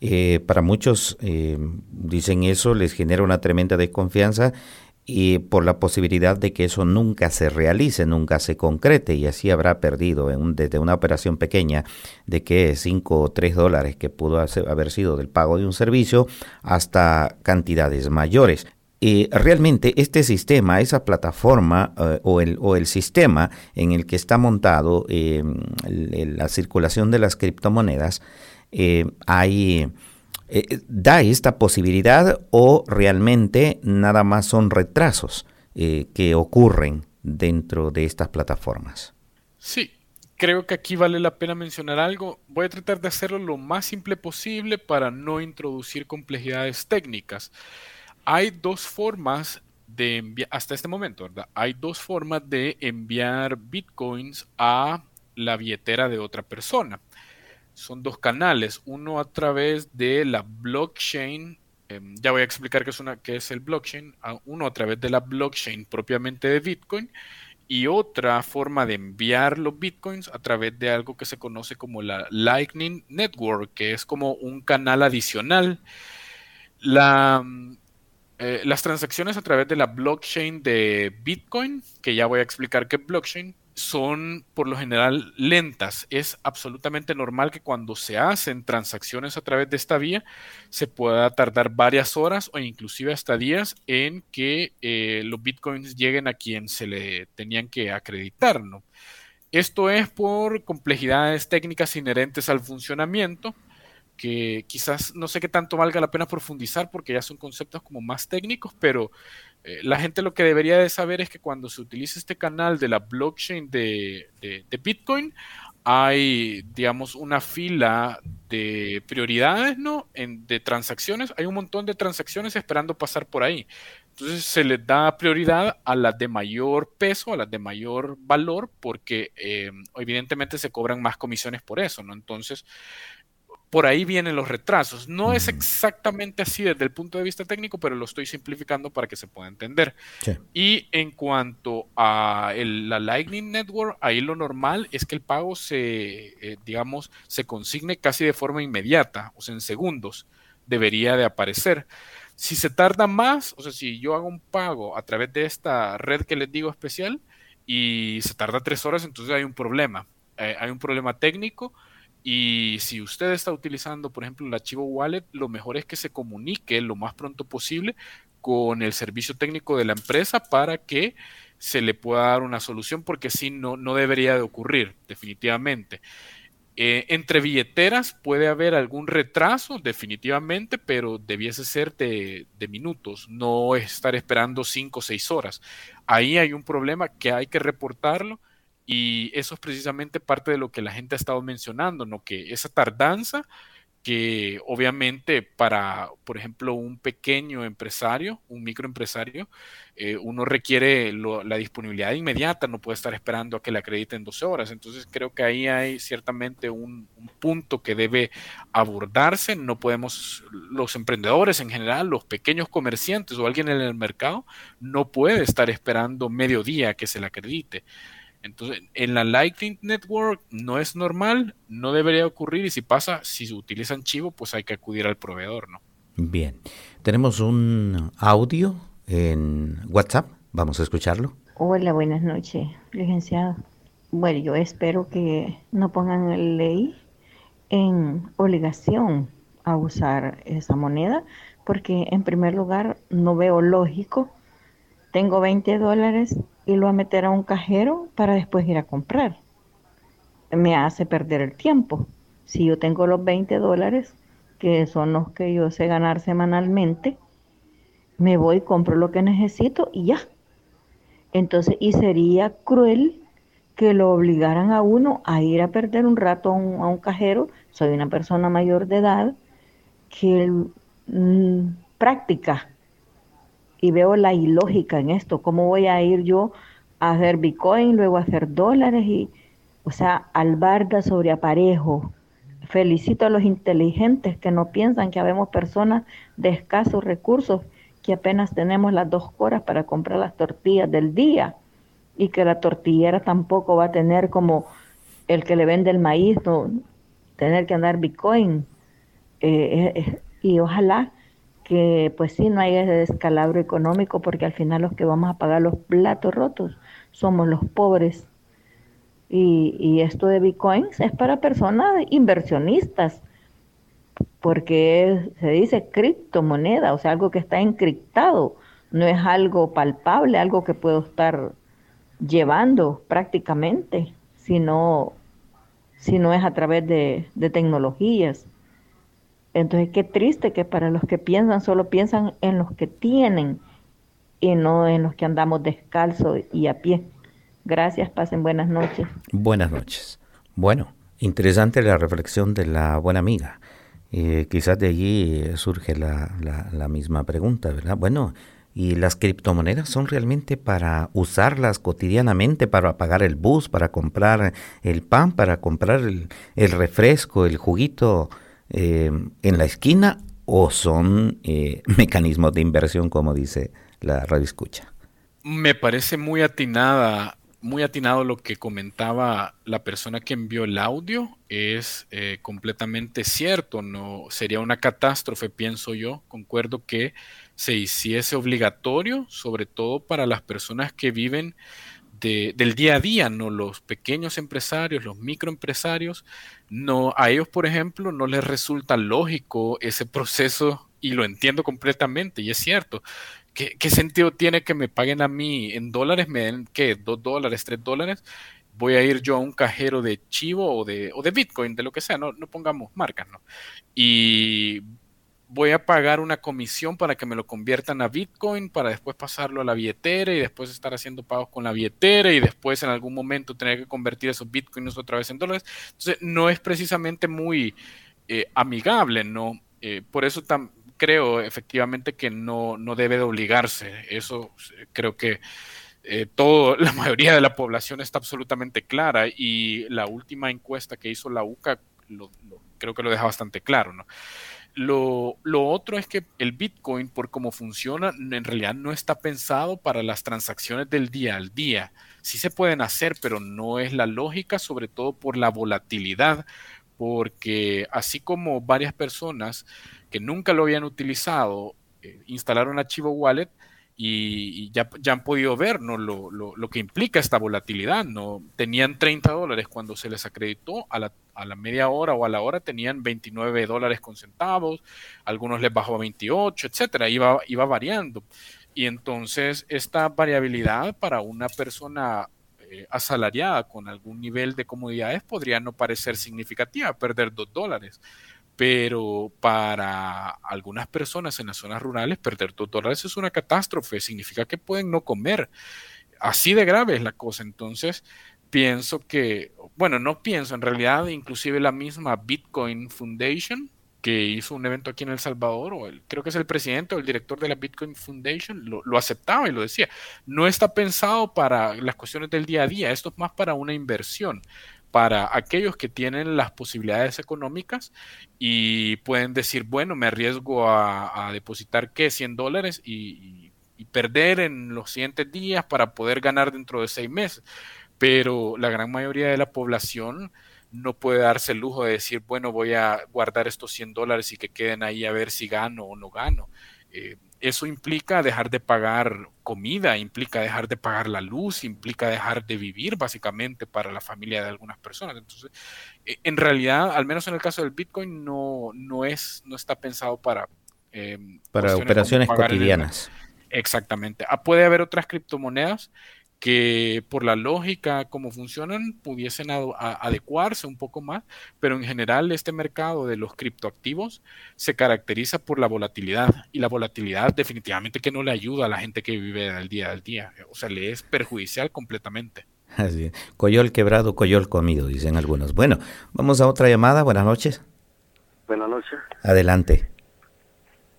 eh, para muchos em, dicen eso les genera una tremenda desconfianza y por la posibilidad de que eso nunca se realice, nunca se concrete y así habrá perdido en desde una operación pequeña de que 5 o 3 dólares que pudo haber sido del pago de un servicio hasta cantidades mayores. Y realmente este sistema, esa plataforma eh, o, el, o, el, sistema en el que está montado eh, la circulación de las criptomonedas, eh, hay eh, ¿Da esta posibilidad o realmente nada más son retrasos eh, que ocurren dentro de estas plataformas?
Sí, creo que aquí vale la pena mencionar algo. Voy a tratar de hacerlo lo más simple posible para no introducir complejidades técnicas. Hay dos formas de enviar, hasta este momento, ¿verdad? Hay dos formas de enviar bitcoins a la billetera de otra persona son dos canales, uno a través de la blockchain, em, ya voy a explicar qué es, una, qué es el blockchain, uno a través de la blockchain propiamente de Bitcoin y otra forma de enviar los Bitcoins a través de algo que se conoce como la Lightning Network, que es como un canal adicional. La, eh, las transacciones a través de la blockchain de Bitcoin, que ya voy a explicar qué es blockchain, son por lo general lentas. Es absolutamente normal que cuando se hacen transacciones a través de esta vía se pueda tardar varias horas o inclusive hasta días en que eh, los bitcoins lleguen a quien se le tenían que acreditar. ¿no? Esto es por complejidades técnicas inherentes al funcionamiento que quizás no sé qué tanto valga la pena profundizar porque ya son conceptos como más técnicos, pero eh, la gente lo que debería de saber es que cuando se utiliza este canal de la blockchain de, Bitcoin, hay, digamos, una fila de prioridades, ¿no? De transacciones. Hay un montón de transacciones esperando pasar por ahí. Entonces se les da prioridad a las de mayor peso, a las de mayor valor, porque eh, evidentemente se cobran más comisiones por eso, ¿no? Entonces, por ahí vienen los retrasos. No es exactamente así desde el punto de vista técnico, pero lo estoy simplificando para que se pueda entender. Y en cuanto a la Lightning Network, ahí lo normal es que el pago se, eh, digamos, se consigne casi de forma inmediata, o sea, en segundos debería de aparecer. Si se tarda más, o sea, si yo hago un pago a través de esta red que les digo especial y se tarda tres horas, entonces hay un problema. Eh, hay un problema técnico y si usted está utilizando, por ejemplo, el archivo wallet, lo mejor es que se comunique lo más pronto posible con el servicio técnico de la empresa para que se le pueda dar una solución, porque si no, no debería de ocurrir, definitivamente. Eh, entre billeteras puede haber algún retraso, definitivamente, pero debiese ser de, de, minutos, no estar esperando cinco o seis horas. Ahí hay un problema que hay que reportarlo y eso es precisamente parte de lo que la gente ha estado mencionando, ¿no? Que esa tardanza que obviamente para, por ejemplo, un pequeño empresario, un microempresario, eh, uno requiere la disponibilidad inmediata, no puede estar esperando a que le acrediten 12 horas. Entonces creo que ahí hay ciertamente un, un, punto que debe abordarse. No podemos, los emprendedores en general, los pequeños comerciantes o alguien en el mercado, no puede estar esperando medio día que se le acredite. Entonces, en la Lightning Network no es normal, no debería ocurrir y si pasa, si se utilizan chivo, pues hay que acudir al proveedor, ¿no?
Bien, tenemos un audio en WhatsApp, vamos a escucharlo.
Hola, buenas noches, licenciado. Bueno, yo espero que no pongan ley en obligación a usar esa moneda, porque en primer lugar no veo lógico. Tengo 20 dólares y lo a meter a un cajero para después ir a comprar. Me hace perder el tiempo. Si yo tengo los 20 dólares, que son los que yo sé ganar semanalmente, me voy, compro lo que necesito y ya. Entonces, y sería cruel que lo obligaran a uno a ir a perder un rato a un, cajero. Soy una persona mayor de edad que mm, práctica y veo la ilógica en esto. ¿Cómo voy a ir yo a hacer Bitcoin, luego a hacer dólares? y O sea, albarda sobre aparejo, felicito a los inteligentes que no piensan que habemos personas de escasos recursos que apenas tenemos las dos horas para comprar las tortillas del día y que la tortillera tampoco va a tener como el que le vende el maíz, no, tener que andar Bitcoin. Eh, eh, y ojalá que pues sí no haya ese descalabro económico porque al final los que vamos a pagar los platos rotos somos los pobres. Y, esto de bitcoins es para personas inversionistas, porque se dice criptomoneda, o sea, algo que está encriptado, no es algo palpable, algo que puedo estar llevando prácticamente, sino, si no es a través de tecnologías. Entonces, qué triste que para los que piensan, solo piensan en los que tienen y no en los que andamos descalzos y a pie. Gracias, pasen buenas noches.
Buenas noches. Bueno, interesante la reflexión de la buena amiga. Eh, quizás de allí surge la, la, la misma pregunta, ¿verdad? Bueno, ¿y las criptomonedas son realmente para usarlas cotidianamente, para pagar el bus, para comprar el pan, para comprar el, el refresco, el juguito eh, en la esquina o son eh, mecanismos de inversión, como dice la radio escucha?
Me parece muy atinada muy atinado lo que comentaba la persona que envió el audio. Es eh, completamente cierto. No sería una catástrofe, pienso yo. Concuerdo que se hiciese obligatorio, sobre todo para las personas que viven de, del día a día, no los pequeños empresarios, los microempresarios. No, a ellos, por ejemplo, no les resulta lógico ese proceso y lo entiendo completamente y es cierto. ¿Qué, sentido tiene que me paguen a mí en dólares? ¿Me den qué? ¿Dos dólares? ¿Tres dólares? Voy a ir yo a un cajero de Chivo o de, o de Bitcoin, de lo que sea, no, no pongamos marcas, ¿no? Y voy a pagar una comisión para que me lo conviertan a Bitcoin, para después pasarlo a la billetera y después estar haciendo pagos con la billetera y después en algún momento tener que convertir esos Bitcoins otra vez en dólares. Entonces, no es precisamente muy eh, amigable, ¿no? Eh, por eso creo efectivamente que no, no debe de obligarse. Eso eh, creo que eh, la mayoría de la población está absolutamente clara y la última encuesta que hizo la UCA creo que lo deja bastante claro. ¿no? Lo, lo, otro es que el Bitcoin, por cómo funciona, en realidad no está pensado para las transacciones del día al día. Sí se pueden hacer, pero no es la lógica, sobre todo por la volatilidad, porque así como varias personas que nunca lo habían utilizado, eh, instalaron Archivo Wallet y, ya, ya, han podido ver ¿no? Lo, lo, lo, que implica esta volatilidad. ¿no? Tenían 30 dólares cuando se les acreditó, a la, a la media hora o a la hora tenían 29 dólares con centavos, algunos les bajó a 28, etcétera, iba, iba variando. Y entonces esta variabilidad para una persona eh, asalariada con algún nivel de comodidades podría no parecer significativa, perder 2 dólares pero para algunas personas en las zonas rurales perder dos dólares es una catástrofe, significa que pueden no comer. Así de grave es la cosa. Entonces, pienso que, bueno, no pienso, en realidad inclusive la misma Bitcoin Foundation, que hizo un evento aquí en El Salvador, o creo que es el presidente o el director de la Bitcoin Foundation, lo, aceptaba y lo decía. No está pensado para las cuestiones del día a día, esto es más para una inversión para aquellos que tienen las posibilidades económicas y pueden decir, bueno, me arriesgo a, depositar, ¿qué? 100 dólares y, y, perder en los siguientes días para poder ganar dentro de seis meses. Pero la gran mayoría de la población no puede darse el lujo de decir, bueno, voy a guardar estos 100 dólares y que queden ahí a ver si gano o no gano. Eh, eso implica dejar de pagar comida, implica dejar de pagar la luz, implica dejar de vivir básicamente para la familia de algunas personas. Entonces, eh, en realidad, al menos en el caso del Bitcoin, no, no, es, no está pensado para...
Eh, para operaciones cotidianas.
Exactamente. Ah, puede haber otras criptomonedas que por la lógica como funcionan pudiesen adecuarse un poco más, pero en general este mercado de los criptoactivos se caracteriza por la volatilidad y la volatilidad definitivamente que no le ayuda a la gente que vive del día al día, o sea, le es perjudicial completamente.
Así, coyol quebrado, coyol comido, dicen algunos. Bueno, vamos a otra llamada, buenas noches.
Buenas noches.
Adelante.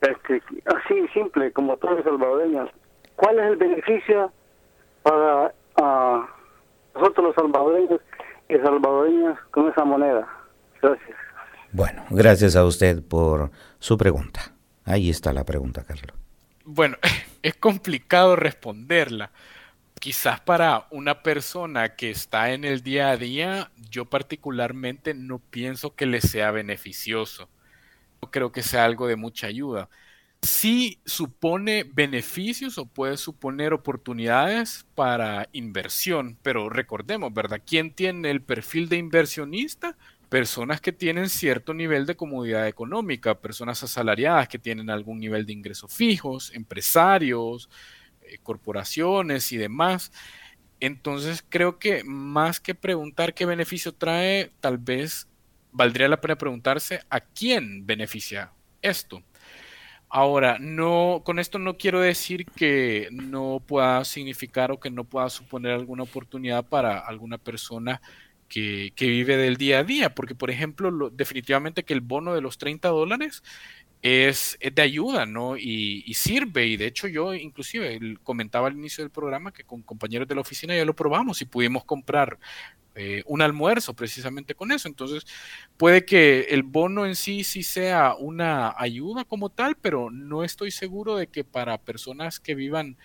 Este, así simple, como todos los salvadoreños, ¿cuál es el beneficio para uh, nosotros los salvadoreños y salvadoreñas con esa moneda. Gracias.
Bueno, gracias a usted por su pregunta. Ahí está la pregunta, Carlos.
Bueno, es complicado responderla. Quizás para una persona que está en el día a día, yo particularmente no pienso que le sea beneficioso. No creo que sea algo de mucha ayuda. Sí supone beneficios o puede suponer oportunidades para inversión, pero recordemos, ¿verdad? ¿Quién tiene el perfil de inversionista? Personas que tienen cierto nivel de comodidad económica, personas asalariadas que tienen algún nivel de ingresos fijos, empresarios, eh, corporaciones y demás. Entonces creo que más que preguntar qué beneficio trae, tal vez valdría la pena preguntarse a quién beneficia esto. Ahora, no, con esto no quiero decir que no pueda significar o que no pueda suponer alguna oportunidad para alguna persona que, que vive del día a día, porque por ejemplo, lo- definitivamente que el bono de los 30 dólares es, es de ayuda, ¿no? Y, sirve, y de hecho yo inclusive comentaba al inicio del programa que con compañeros de la oficina ya lo probamos y pudimos comprar eh, un almuerzo precisamente con eso. Entonces, puede que el bono en sí sí sea una ayuda como tal, pero no estoy seguro de que para personas que vivan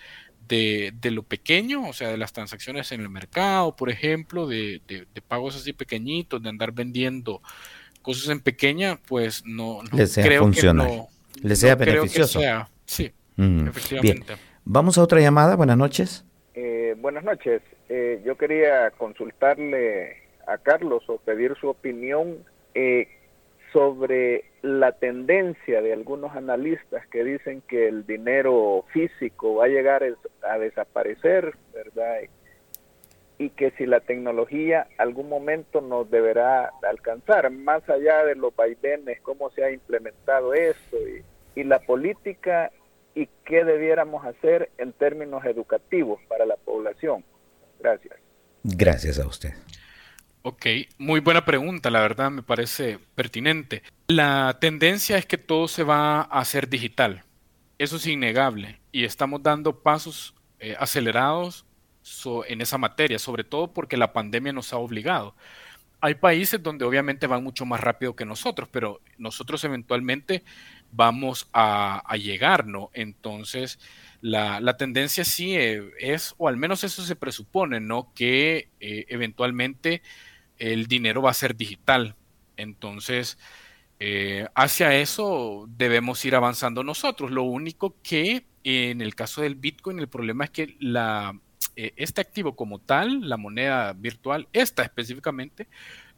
de, de lo pequeño, o sea, de las transacciones en el mercado, por ejemplo, de, de- de pagos así pequeñitos, de andar vendiendo cosas en pequeña, pues no, no
Le sea
creo
funcional,
que no,
le sea
no creo que
beneficioso.
sea- sí,
Mm,
efectivamente.
Bien, vamos a otra llamada. Buenas noches.
Eh, buenas noches. Eh, yo quería consultarle a Carlos o pedir su opinión eh, sobre la tendencia de algunos analistas que dicen que el dinero físico va a llegar a desaparecer, ¿verdad? Y que si la tecnología algún momento nos deberá alcanzar, más allá de los vaivenes, cómo se ha implementado esto y la política y qué debiéramos hacer en términos educativos para la población. Gracias.
Gracias a usted.
Ok, muy buena pregunta, la verdad me parece pertinente. La tendencia es que todo se va a hacer digital, eso es innegable, y estamos dando pasos eh, acelerados so- en esa materia, sobre todo porque la pandemia nos ha obligado. Hay países donde obviamente van mucho más rápido que nosotros, pero nosotros eventualmente vamos a, llegar, ¿no? Entonces, la, la tendencia sí eh, es, o al menos eso se presupone, ¿no? Que eh, eventualmente el dinero va a ser digital. Entonces, eh, hacia eso debemos ir avanzando nosotros. Lo único que en el caso del Bitcoin, el problema es que la, este activo como tal, la moneda virtual, esta específicamente,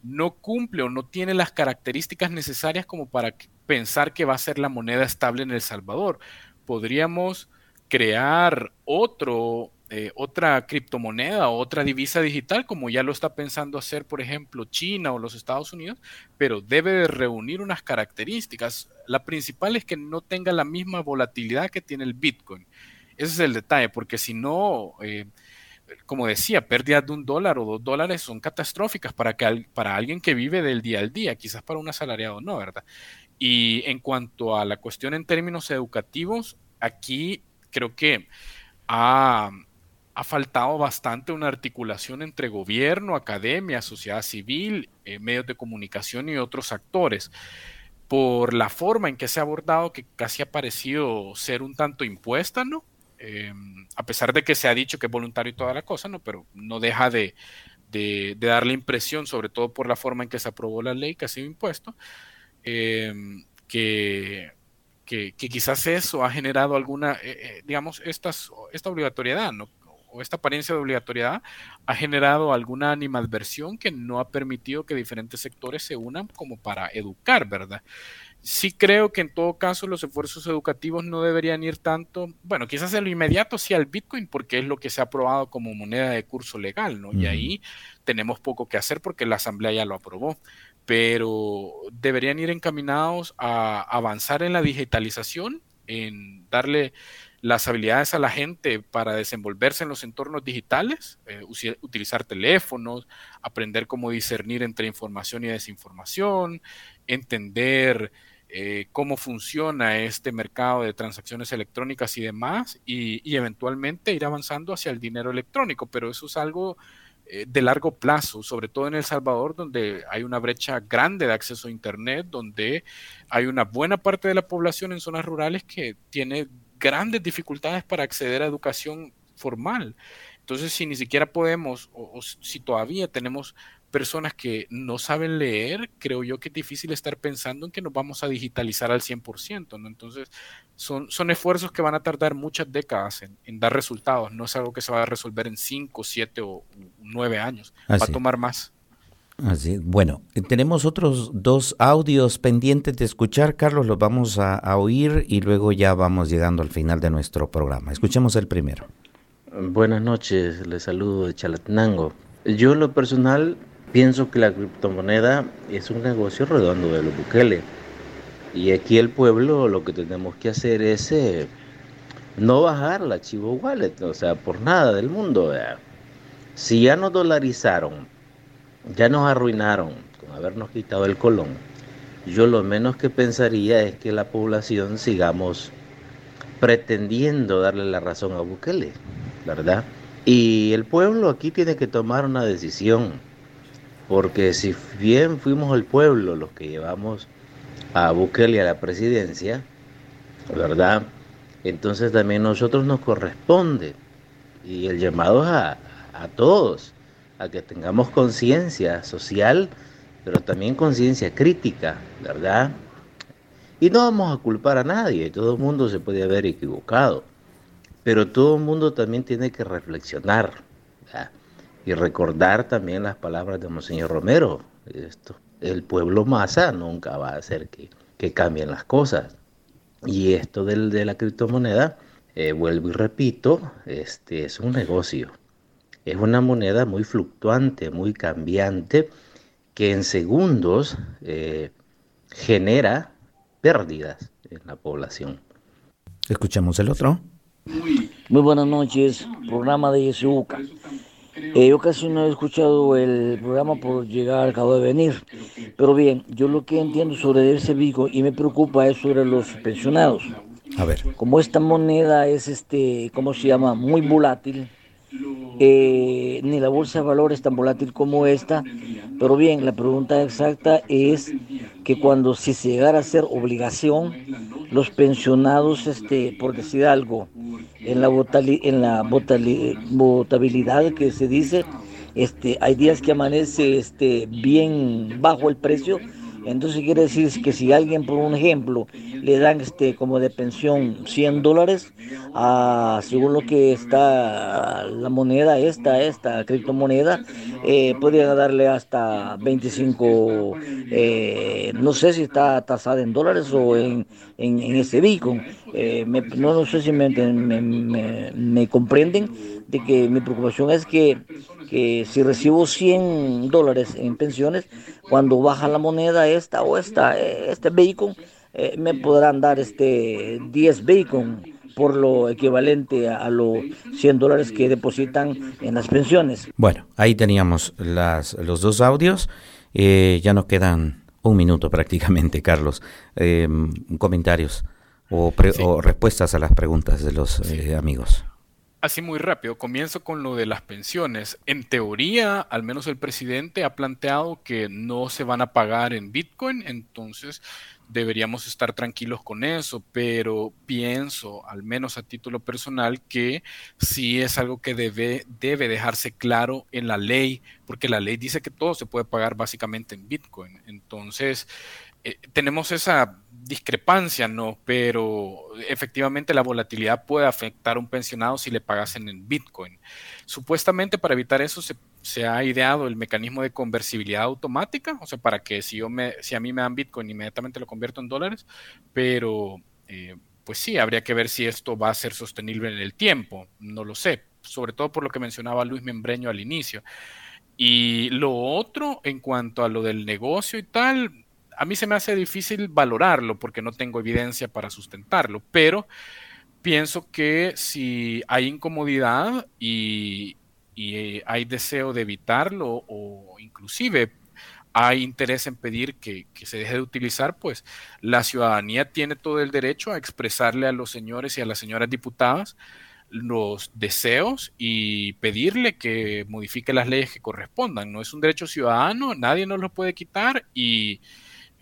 no cumple o no tiene las características necesarias como para que- pensar que va a ser la moneda estable en El Salvador. Podríamos crear otro, eh, otra criptomoneda o otra divisa digital, como ya lo está pensando hacer, por ejemplo, China o los Estados Unidos, pero debe de reunir unas características. La principal es que no tenga la misma volatilidad que tiene el Bitcoin. Ese es el detalle, porque si no, eh, como decía, pérdidas de un dólar o dos dólares son catastróficas para, que, para alguien que vive del día al día, quizás para un asalariado no, ¿verdad? Y en cuanto a la cuestión en términos educativos, aquí creo que ha, ha faltado bastante una articulación entre gobierno, academia, sociedad civil, eh, medios de comunicación y otros actores por la forma en que se ha abordado, que casi ha parecido ser un tanto impuesta, ¿no? Eh, a pesar de que se ha dicho que es voluntario y toda la cosa, ¿no? Pero no deja de, de, de dar la impresión, sobre todo por la forma en que se aprobó la ley que ha sido impuesto, eh, que, que, que quizás eso ha generado alguna, eh, eh, digamos, estas, esta obligatoriedad, ¿no? o esta apariencia de obligatoriedad ha generado alguna animadversión que no ha permitido que diferentes sectores se unan como para educar, ¿verdad? Sí creo que en todo caso los esfuerzos educativos no deberían ir tanto, bueno, quizás en lo inmediato sí al Bitcoin porque es lo que se ha aprobado como moneda de curso legal, ¿no? Y ahí tenemos poco que hacer porque la Asamblea ya lo aprobó, pero deberían ir encaminados a avanzar en la digitalización, en darle las habilidades a la gente para desenvolverse en los entornos digitales, eh, utilizar teléfonos, aprender cómo discernir entre información y desinformación, entender eh, cómo funciona este mercado de transacciones electrónicas y demás, y, y eventualmente ir avanzando hacia el dinero electrónico, pero eso es algo de largo plazo, sobre todo en El Salvador, donde hay una brecha grande de acceso a Internet, donde hay una buena parte de la población en zonas rurales que tiene grandes dificultades para acceder a educación formal. Entonces, si ni siquiera podemos, o, o si todavía tenemos personas que no saben leer, creo yo que es difícil estar pensando en que nos vamos a digitalizar al 100%, ¿no? Entonces, son, son esfuerzos que van a tardar muchas décadas en, en dar resultados, no es algo que se va a resolver en 5, 7 o 9 años, va a tomar más.
Así, bueno, eh, tenemos otros dos audios pendientes de escuchar, Carlos, los vamos a, a oír y luego ya vamos llegando al final de nuestro programa. Escuchemos el primero.
Buenas noches, les saludo de Chalatenango. Yo en lo personal pienso que la criptomoneda es un negocio redondo de los Bukele. Y aquí el pueblo lo que tenemos que hacer es eh, no bajar la Chivo Wallet, o sea, por nada del mundo. Si ya nos dolarizaron, ya nos arruinaron con habernos quitado el colón, yo lo menos que pensaría es que la población sigamos pretendiendo darle la razón a Bukele, ¿verdad? Y el pueblo aquí tiene que tomar una decisión, porque si bien fuimos el pueblo los que llevamos a Bukele a la presidencia, ¿verdad? Entonces también nosotros nos corresponde, y el llamado es a, a todos, a que tengamos conciencia social, pero también conciencia crítica, ¿verdad? Y no vamos a culpar a nadie, todo el mundo se puede haber equivocado, pero todo el mundo también tiene que reflexionar ¿verdad? Y recordar también las palabras de Monseñor Romero. Esto, el pueblo masa nunca va a hacer que, que cambien las cosas. Y esto del, de la criptomoneda, eh, vuelvo y repito, este es un negocio. Es una moneda muy fluctuante, muy cambiante, que en segundos eh, genera pérdidas en la población.
Escuchamos el otro.
Muy buenas noches, programa de YSUCA. Eh, yo casi no he escuchado el programa por llegar, acabo de venir. Pero bien, yo lo que entiendo sobre ese bico y me preocupa es sobre los pensionados.
A ver.
Como esta moneda es, este, ¿cómo se llama? Muy volátil. Eh, ni la bolsa de valores tan volátil como esta. Pero bien, la pregunta exacta es que cuando si se llegara a ser obligación, los pensionados, este, por decir algo, en la, votali- en la votali- votabilidad que se dice, este, hay días que amanece este, bien bajo el precio. Entonces quiere decir que si alguien, por un ejemplo, le dan este como de pensión 100 dólares, ah, según lo que está la moneda, esta, esta criptomoneda, eh, podría darle hasta 25, eh, no sé si está tasada en dólares o en, en, en ese Bitcoin. Eh, me- no, no sé si me, me comprenden de que mi preocupación es que, que si recibo 100 dólares en pensiones, cuando baja la moneda esta o esta, este Bitcoin, eh, me podrán dar este 10 Bitcoin por lo equivalente a, a los 100 dólares que depositan en las pensiones.
Bueno, ahí teníamos las, los dos audios. Eh, ya nos quedan un minuto prácticamente, Carlos. Eh, comentarios o, pre- o respuestas a las preguntas de los eh, amigos.
Así muy rápido, comienzo con lo de las pensiones. En teoría, al menos el presidente ha planteado que no se van a pagar en Bitcoin, entonces deberíamos estar tranquilos con eso, pero pienso, al menos a título personal, que sí es algo que debe, debe dejarse claro en la ley, porque la ley dice que todo se puede pagar básicamente en Bitcoin. Entonces, eh, tenemos esa discrepancia, ¿no? Pero efectivamente la volatilidad puede afectar a un pensionado si le pagasen en Bitcoin. Supuestamente para evitar eso se, ha ideado el mecanismo de conversibilidad automática, o sea, para que si, yo me, si a mí me dan Bitcoin, inmediatamente lo convierto en dólares, pero eh, pues sí, habría que ver si esto va a ser sostenible en el tiempo, no lo sé, sobre todo por lo que mencionaba Luis Membreño al inicio. Y lo otro, en cuanto a lo del negocio y tal, a mí se me hace difícil valorarlo porque no tengo evidencia para sustentarlo, pero pienso que si hay incomodidad y, eh, hay deseo de evitarlo o inclusive hay interés en pedir que, que se deje de utilizar, pues la ciudadanía tiene todo el derecho a expresarle a los señores y a las señoras diputadas los deseos y pedirle que modifique las leyes que correspondan. No es un derecho ciudadano, nadie nos lo puede quitar y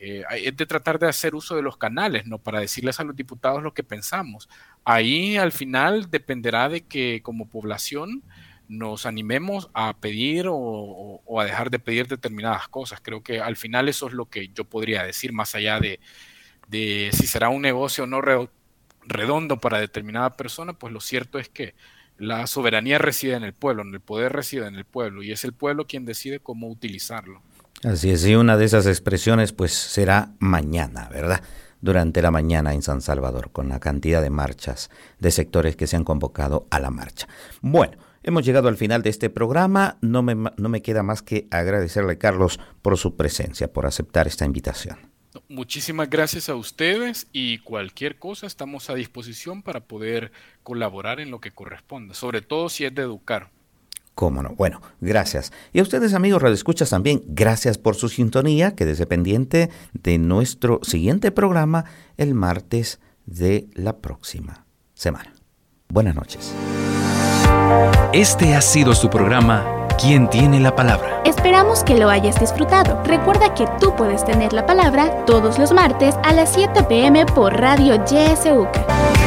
eh, es de tratar de hacer uso de los canales, ¿no? Para decirles a los diputados lo que pensamos. Ahí al final dependerá de que como población nos animemos a pedir o, a dejar de pedir determinadas cosas. Creo que al final eso es lo que yo podría decir, más allá de, de si será un negocio o no redondo para determinada persona, pues lo cierto es que la soberanía reside en el pueblo, en el poder reside en el pueblo y es el pueblo quien decide cómo utilizarlo.
Así es, y una de esas expresiones pues será mañana, ¿verdad? Durante la mañana en San Salvador, con la cantidad de marchas de sectores que se han convocado a la marcha. Bueno, hemos llegado al final de este programa. No me, no me queda más que agradecerle, Carlos, por su presencia, por aceptar esta invitación.
Muchísimas gracias a ustedes y cualquier cosa estamos a disposición para poder colaborar en lo que corresponda, sobre todo si es de educar.
Cómo no. Bueno, gracias. Y a ustedes, amigos radioescuchas, también gracias por su sintonía. Quédese pendiente de nuestro siguiente programa el martes de la próxima semana. Buenas noches.
Este ha sido su programa ¿Quién tiene la palabra?
Esperamos que lo hayas disfrutado. Recuerda que tú puedes tener la palabra todos los martes a las 7 pm por Radio YSUK.